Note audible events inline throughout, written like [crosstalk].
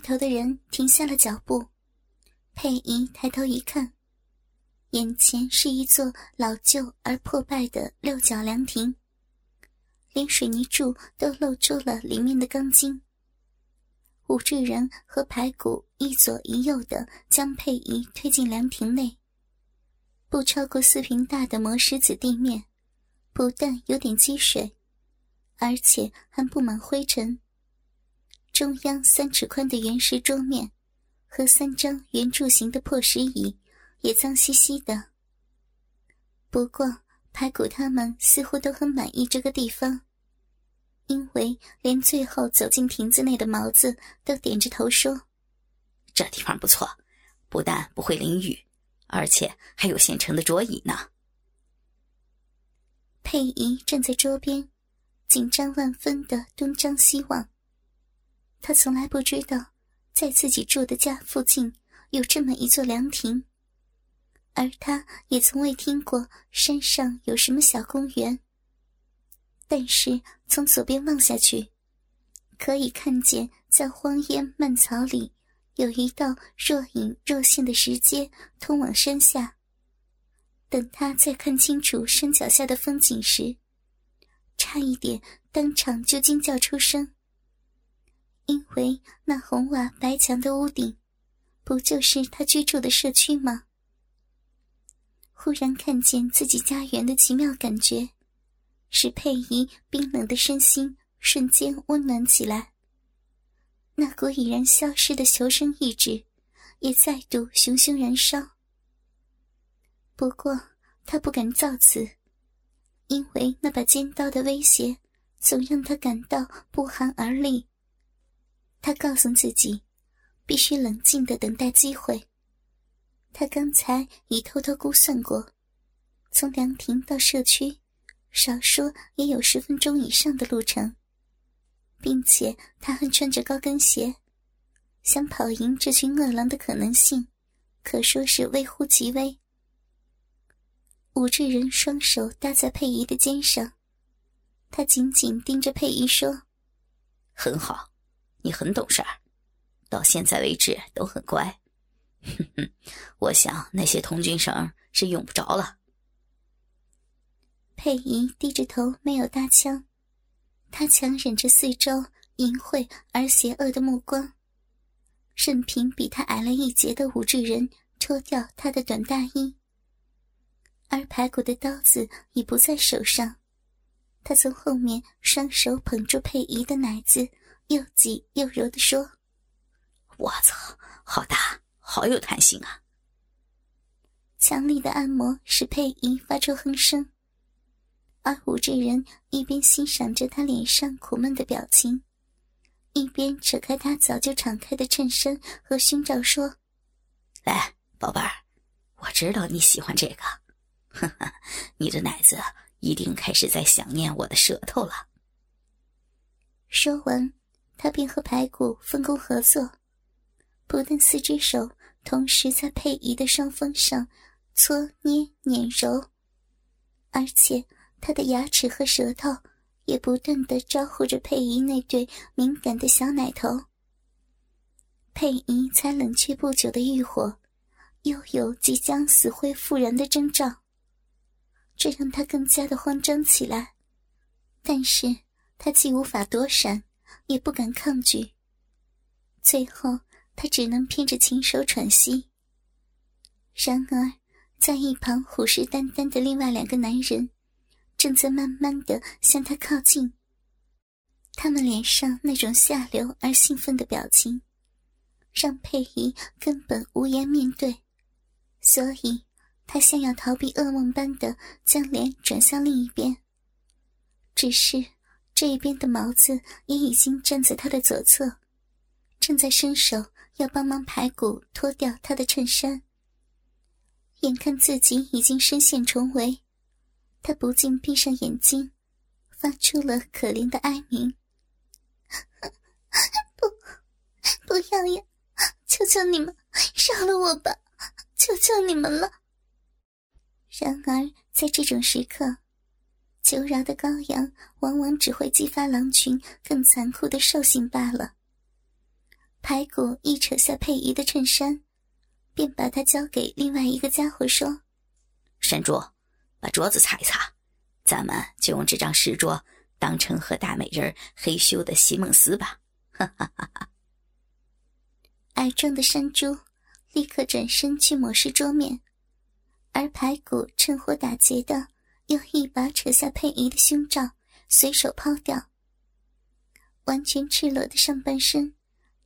头的人停下了脚步，佩仪抬头一看，眼前是一座老旧而破败的六角凉亭，连水泥柱都露出了里面的钢筋。武志仁和排骨一左一右的将佩仪推进凉亭内。不超过四平大的磨石子地面，不但有点积水，而且还布满灰尘。中央三尺宽的圆石桌面，和三张圆柱形的破石椅，也脏兮兮的。不过排骨他们似乎都很满意这个地方，因为连最后走进亭子内的毛子都点着头说：“这地方不错，不但不会淋雨，而且还有现成的桌椅呢。”佩仪站在桌边，紧张万分的东张西望。他从来不知道，在自己住的家附近有这么一座凉亭，而他也从未听过山上有什么小公园。但是从左边望下去，可以看见在荒烟蔓草里有一道若隐若现的石阶通往山下。等他再看清楚山脚下的风景时，差一点当场就惊叫出声。因为那红瓦白墙的屋顶，不就是他居住的社区吗？忽然看见自己家园的奇妙感觉，使佩仪冰冷的身心瞬间温暖起来。那股已然消失的求生意志，也再度熊熊燃烧。不过他不敢造次，因为那把尖刀的威胁，总让他感到不寒而栗。他告诉自己，必须冷静的等待机会。他刚才已偷偷估算过，从凉亭到社区，少说也有十分钟以上的路程，并且他还穿着高跟鞋，想跑赢这群恶狼的可能性，可说是微乎其微。武志仁双手搭在佩仪的肩上，他紧紧盯着佩仪说：“很好。”你很懂事儿，到现在为止都很乖。哼哼，我想那些童军绳是用不着了。佩仪低着头，没有搭腔，她强忍着四周淫秽而邪恶的目光，任凭比她矮了一截的武志人脱掉她的短大衣。而排骨的刀子已不在手上，他从后面双手捧住佩仪的奶子。又挤又揉的说：“我操，好大，好有弹性啊！”强力的按摩使佩仪发出哼声，而武这人一边欣赏着他脸上苦闷的表情，一边扯开他早就敞开的衬衫和胸罩说：“来，宝贝儿，我知道你喜欢这个，呵呵，你的奶子一定开始在想念我的舌头了。”说完。他便和排骨分工合作，不但四只手同时在佩仪的双峰上搓捏捻揉，而且他的牙齿和舌头也不断的招呼着佩仪那对敏感的小奶头。佩仪才冷却不久的欲火，又有即将死灰复燃的征兆，这让他更加的慌张起来。但是他既无法躲闪。也不敢抗拒。最后，他只能偏着琴手喘息。然而，在一旁虎视眈眈的另外两个男人，正在慢慢的向他靠近。他们脸上那种下流而兴奋的表情，让佩仪根本无颜面对，所以他像要逃避噩梦般的将脸转向另一边。只是。这一边的毛子也已经站在他的左侧，正在伸手要帮忙排骨脱掉他的衬衫。眼看自己已经身陷重围，他不禁闭上眼睛，发出了可怜的哀鸣：“ [laughs] 不，不要呀！求求你们，饶了我吧！求求你们了！”然而，在这种时刻，求饶的羔羊，往往只会激发狼群更残酷的兽性罢了。排骨一扯下佩仪的衬衫，便把它交给另外一个家伙说：“山猪，把桌子擦一擦，咱们就用这张石桌当成和大美人嘿咻的席梦思吧。”哈哈哈哈矮壮的山猪立刻转身去抹拭桌面，而排骨趁火打劫的又一把扯下佩仪的胸罩，随手抛掉。完全赤裸的上半身，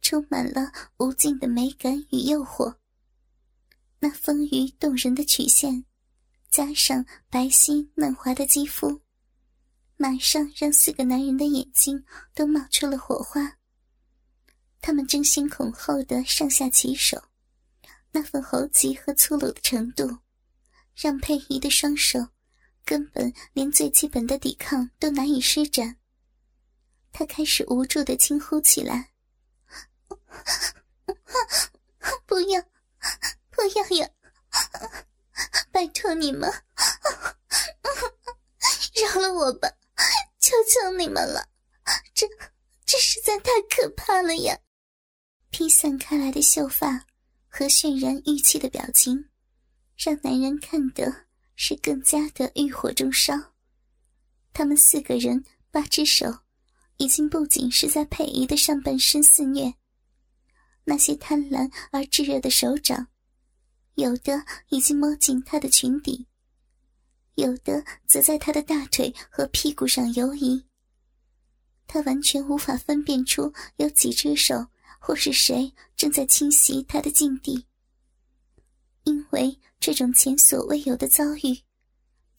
充满了无尽的美感与诱惑。那丰腴动人的曲线，加上白皙嫩滑的肌肤，马上让四个男人的眼睛都冒出了火花。他们争先恐后的上下其手，那份猴急和粗鲁的程度，让佩仪的双手根本连最基本的抵抗都难以施展。他开始无助的轻呼起来：“不要，不要呀！拜托你们，饶了我吧！求求你们了！这，这实在太可怕了呀！”披散开来的秀发和渲然欲泣的表情，让男人看得是更加的欲火中烧。他们四个人八只手。已经不仅是在佩仪的上半身肆虐，那些贪婪而炙热的手掌，有的已经摸进她的裙底，有的则在她的大腿和屁股上游移。他完全无法分辨出有几只手或是谁正在侵袭他的禁地，因为这种前所未有的遭遇，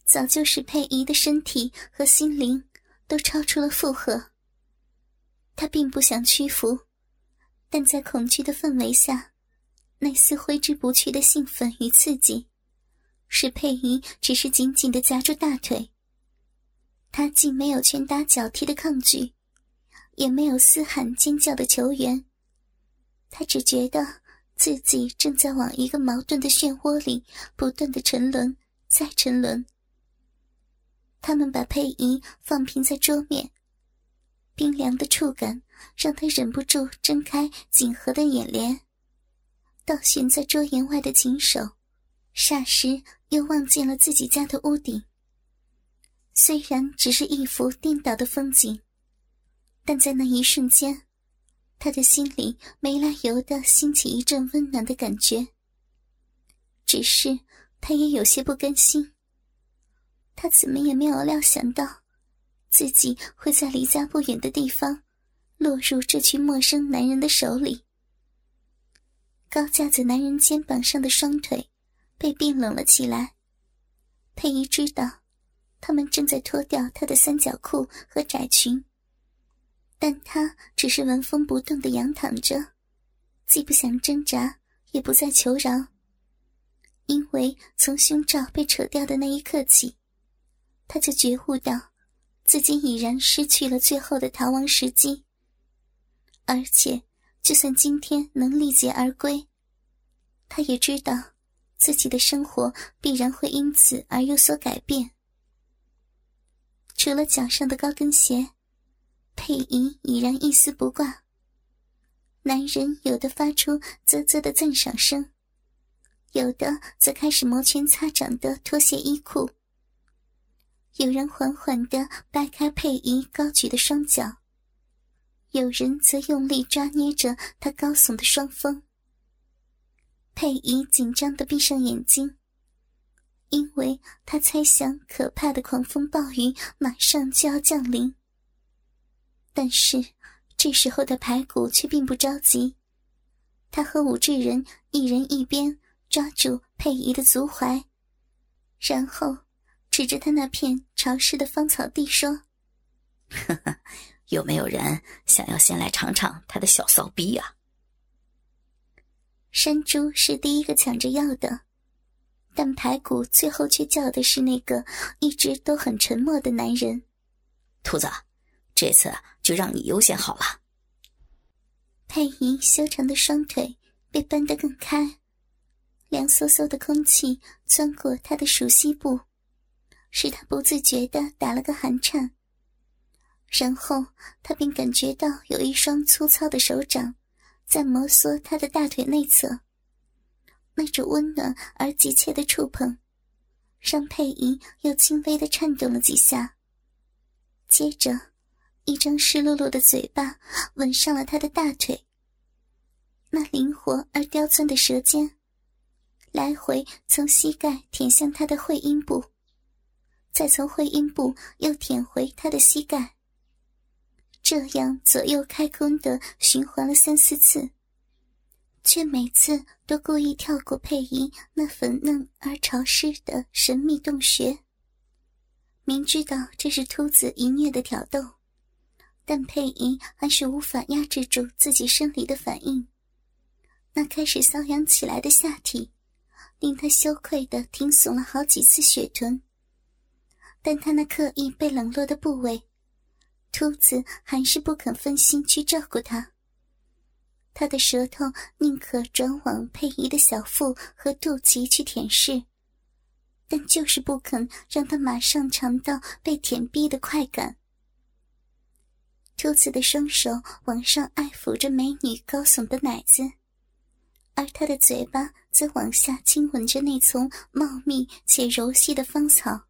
早就使佩仪的身体和心灵都超出了负荷。他并不想屈服，但在恐惧的氛围下，那丝挥之不去的兴奋与刺激，使佩仪只是紧紧的夹住大腿。他既没有拳打脚踢的抗拒，也没有嘶喊尖叫的求援，他只觉得自己正在往一个矛盾的漩涡里不断的沉沦，再沉沦。他们把佩仪放平在桌面。冰凉的触感让他忍不住睁开紧合的眼帘，倒悬在桌沿外的琴手，霎时又望见了自己家的屋顶。虽然只是一幅颠倒的风景，但在那一瞬间，他的心里没来由的兴起一阵温暖的感觉。只是他也有些不甘心，他怎么也没有料想到。自己会在离家不远的地方，落入这群陌生男人的手里。高架在男人肩膀上的双腿被冰冷了起来。佩仪知道，他们正在脱掉她的三角裤和窄裙，但他只是纹风不动的仰躺着，既不想挣扎，也不再求饶。因为从胸罩被扯掉的那一刻起，他就觉悟到。自己已然失去了最后的逃亡时机，而且，就算今天能历劫而归，他也知道自己的生活必然会因此而有所改变。除了脚上的高跟鞋，佩仪已然一丝不挂。男人有的发出啧啧的赞赏声，有的则开始摩拳擦掌的脱卸衣裤。有人缓缓地掰开佩仪高举的双脚，有人则用力抓捏着她高耸的双峰。佩仪紧张地闭上眼睛，因为她猜想可怕的狂风暴雨马上就要降临。但是这时候的排骨却并不着急，他和武志仁一人一边抓住佩仪的足踝，然后。指着他那片潮湿的芳草地说：“呵呵，有没有人想要先来尝尝他的小骚逼啊？”山猪是第一个抢着要的，但排骨最后却叫的是那个一直都很沉默的男人。兔子，这次就让你优先好了。佩仪修长的双腿被扳得更开，凉飕飕的空气钻过他的熟悉部。使他不自觉的打了个寒颤，然后他便感觉到有一双粗糙的手掌在摩挲他的大腿内侧。那种温暖而急切的触碰，让佩仪又轻微的颤动了几下。接着，一张湿漉漉的嘴巴吻上了他的大腿。那灵活而刁钻的舌尖，来回从膝盖舔向他的会阴部，再从会阴部又舔回他的膝盖。这样左右开弓的循环了三四次。却每次都故意跳过佩仪那粉嫩而潮湿的神秘洞穴。明知道这是秃子淫虐的挑逗，但佩仪还是无法压制住自己生理的反应。那开始瘙痒起来的下体，令她羞愧的挺耸了好几次雪臀。但她那刻意被冷落的部位，秃子还是不肯分心去照顾她。他的舌头宁可转往佩仪的小腹和肚脐去舔舐，但就是不肯让他马上尝到被舔逼的快感。兔子的双手往上爱抚着美女高耸的奶子，而他的嘴巴则往下亲吻着那丛茂密且柔细的芳草。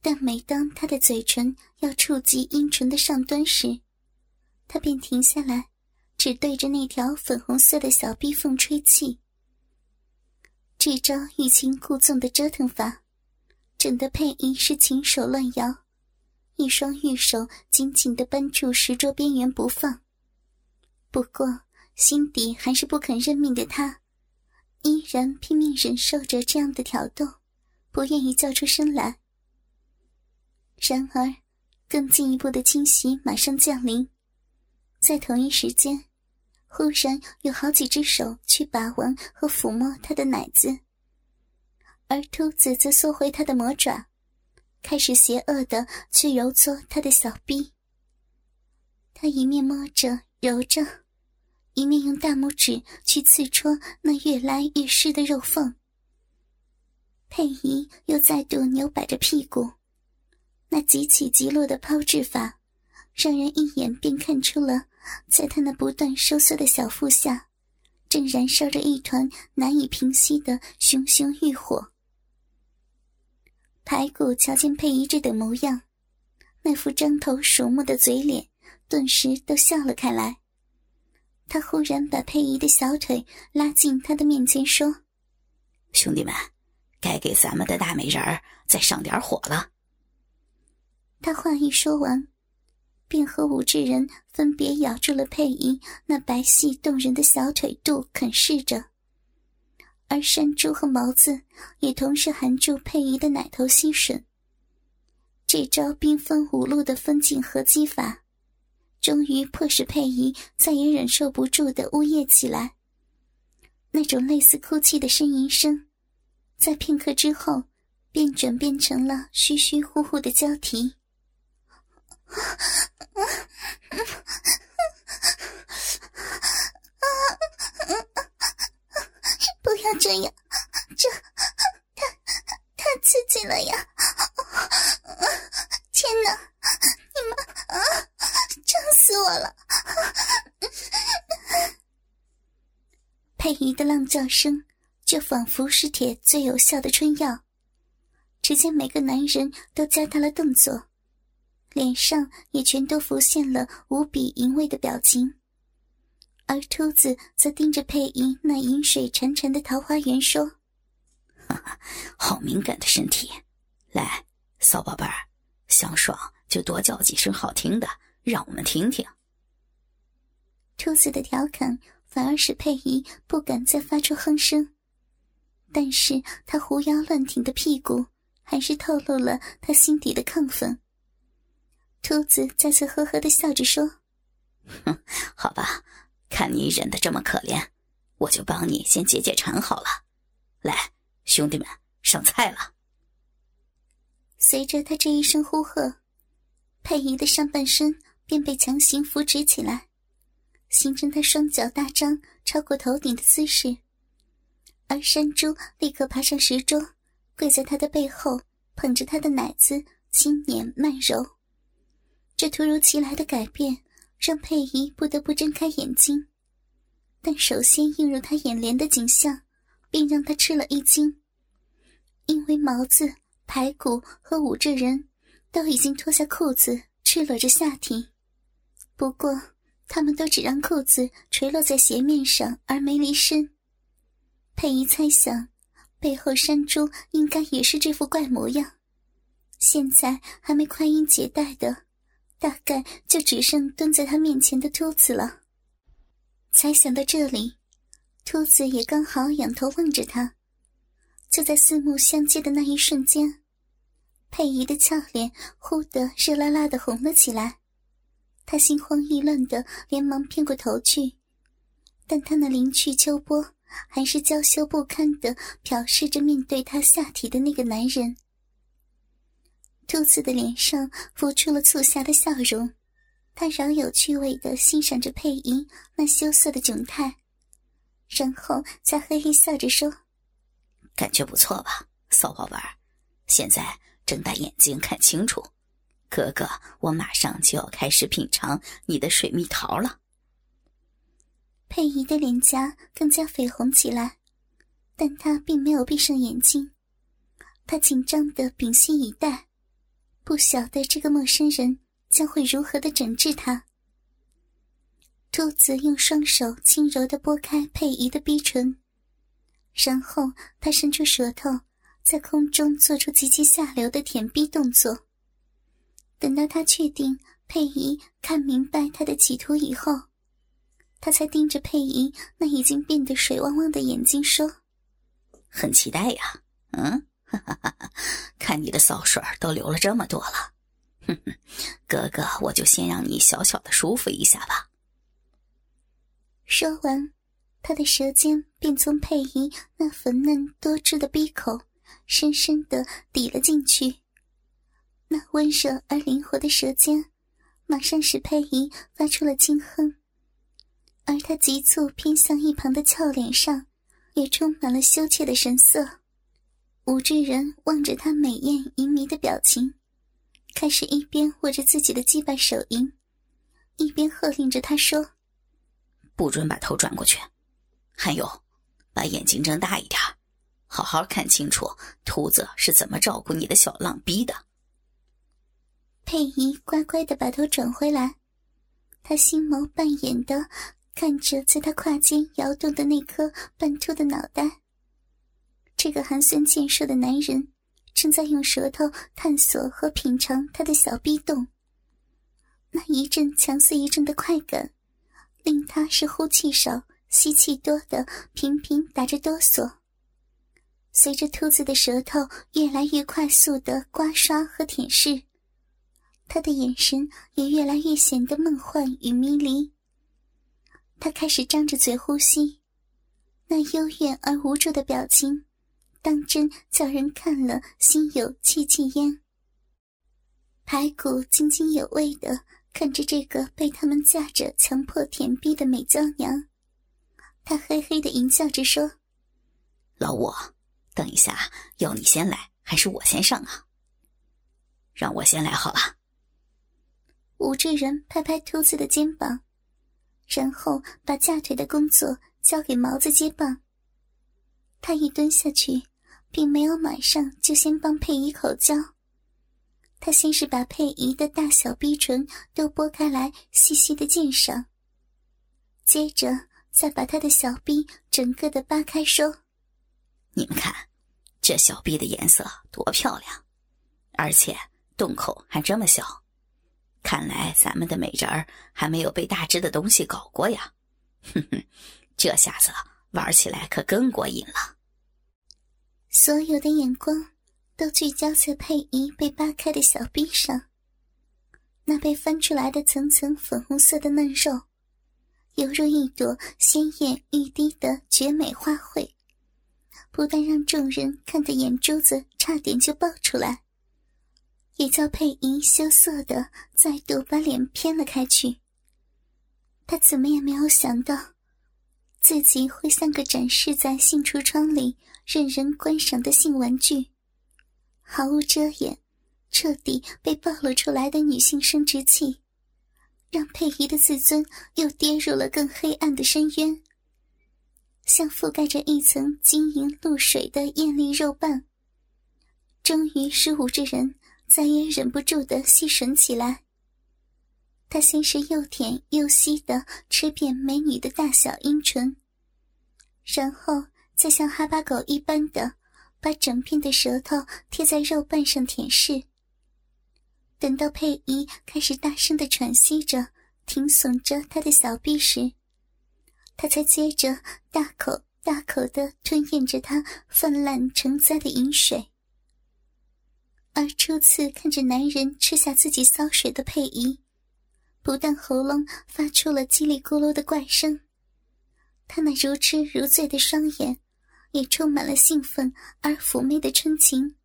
但每当他的嘴唇要触及阴唇的上端时，他便停下来。只对着那条粉红色的小逼缝吹气。这招欲擒故纵的折腾法，整得佩仪是禽手乱摇，一双玉手紧紧地扳住石桌边缘不放。不过心底还是不肯认命的他，依然拼命忍受着这样的挑逗，不愿意叫出声来。然而，更进一步的惊喜马上降临，在同一时间。忽然有好几只手去把玩和抚摸他的奶子，而兔子则缩回他的魔爪，开始邪恶的去揉搓他的小臂。他一面摸着揉着，一面用大拇指去刺戳那越来越湿的肉缝。佩仪又再度扭摆着屁股，那极起极落的抛掷法，让人一眼便看出了。在他那不断收缩的小腹下，正燃烧着一团难以平息的熊熊欲火。排骨瞧见佩仪这等模样，那副张头鼠目的嘴脸顿时都笑了开来。他忽然把佩仪的小腿拉近他的面前，说：“兄弟们，该给咱们的大美人儿再上点火了。”他话一说完。便和武志人分别咬住了佩仪那白皙动人的小腿肚啃噬着，而山猪和毛子也同时含住佩仪的奶头吸吮。这招缤纷五路的分镜合击法，终于迫使佩仪再也忍受不住的呜咽起来。那种类似哭泣的呻吟声，在片刻之后，便转变成了嘘嘘呼呼的交替。[laughs] 不要这样，这太太刺激了呀！天哪，你们啊，胀死我了！佩仪的浪叫声，就仿佛是铁最有效的春药。只见每个男人都加大了动作。脸上也全都浮现了无比淫秽的表情，而秃子则盯着佩仪那饮水潺潺的桃花源说：“哈哈，好敏感的身体，来，骚宝贝儿，想爽就多叫几声好听的，让我们听听。”秃子的调侃反而使佩仪不敢再发出哼声，但是他狐腰乱挺的屁股还是透露了他心底的亢奋。兔子再次呵呵的笑着说：“哼，好吧，看你忍得这么可怜，我就帮你先解解馋好了。来，兄弟们，上菜了。”随着他这一声呼喝，佩仪的上半身便被强行扶直起来，形成他双脚大张超过头顶的姿势，而山猪立刻爬上石桌，跪在他的背后，捧着他的奶子，轻捻慢揉。这突如其来的改变，让佩仪不得不睁开眼睛，但首先映入他眼帘的景象，便让他吃了一惊。因为毛子、排骨和武志人都已经脱下裤子，赤裸着下体。不过，他们都只让裤子垂落在鞋面上，而没离身。佩仪猜想，背后山猪应该也是这副怪模样。现在还没快音解带的，大概就只剩蹲在他面前的秃子了。才想到这里，秃子也刚好仰头望着他。就在四目相接的那一瞬间，佩仪的俏脸忽的热辣辣的红了起来。他心慌意乱的连忙偏过头去，但他那灵去秋波还是娇羞不堪的瞟视着面对他下体的那个男人。兔子的脸上浮出了促狭的笑容。他饶有趣味的欣赏着佩仪那羞涩的窘态，然后才嘿嘿笑着说：“感觉不错吧，骚宝贝儿？现在睁大眼睛看清楚，哥哥，我马上就要开始品尝你的水蜜桃了。”佩仪的脸颊更加绯红起来，但她并没有闭上眼睛，她紧张的屏息以待，不晓得这个陌生人。将会如何的整治他？兔子用双手轻柔的拨开佩仪的逼唇，然后他伸出舌头，在空中做出极其下流的舔逼动作。等到他确定佩仪看明白他的企图以后，他才盯着佩仪那已经变得水汪汪的眼睛说：“很期待呀，嗯，哈哈哈看你的骚水都流了这么多了。”哼哼，哥哥，我就先让你小小的舒服一下吧。说完，他的舌尖便从佩仪那粉嫩多汁的鼻口深深的抵了进去。那温热而灵活的舌尖，马上使佩仪发出了惊哼，而他急促偏向一旁的俏脸上，也充满了羞怯的神色。武志仁望着他美艳淫迷的表情。开始一边握着自己的祭拜手淫，一边喝令着他说：“不准把头转过去，还有，把眼睛睁大一点，好好看清楚秃子是怎么照顾你的小浪逼的。”佩仪乖乖的把头转回来，他星眸半掩的看着在他胯间摇动的那颗半秃的脑袋。这个寒酸健硕的男人。正在用舌头探索和品尝他的小逼洞，那一阵强似一阵的快感，令他是呼气少、吸气多的频频打着哆嗦。随着兔子的舌头越来越快速的刮刷和舔舐，他的眼神也越来越显得梦幻与迷离。他开始张着嘴呼吸，那幽怨而无助的表情。当真叫人看了心有戚戚焉。排骨津津有味的看着这个被他们架着强迫舔逼的美娇娘，他嘿嘿的淫笑着说：“老五，等一下要你先来还是我先上啊？让我先来好了。”武志仁拍拍秃子的肩膀，然后把架腿的工作交给毛子接棒。他一蹲下去。并没有马上就先帮佩仪口交，他先是把佩仪的大小逼唇都拨开来细细的鉴赏，接着再把他的小逼整个的扒开，说：“你们看，这小逼的颜色多漂亮，而且洞口还这么小，看来咱们的美人儿还没有被大只的东西搞过呀！[laughs] 哼哼，这下子玩起来可更过瘾了。”所有的眼光都聚焦在佩仪被扒开的小臂上，那被翻出来的层层粉红色的嫩肉，犹如一朵鲜艳欲滴的绝美花卉，不但让众人看得眼珠子差点就爆出来，也叫佩仪羞涩的再度把脸偏了开去。他怎么也没有想到。自己会像个展示在性橱窗里任人观赏的性玩具，毫无遮掩，彻底被暴露出来的女性生殖器，让佩仪的自尊又跌入了更黑暗的深渊，像覆盖着一层晶莹露水的艳丽肉瓣，终于使五之人再也忍不住的吸吮起来。他先是又舔又吸的吃遍美女的大小阴唇，然后再像哈巴狗一般的把整片的舌头贴在肉瓣上舔舐。等到佩仪开始大声的喘息着、挺耸着他的小臂时，他才接着大口大口的吞咽着他泛滥成灾的饮水。而初次看着男人吃下自己骚水的佩仪，不但喉咙发出了叽里咕噜的怪声，他那如痴如醉的双眼，也充满了兴奋而妩媚的春情。[laughs]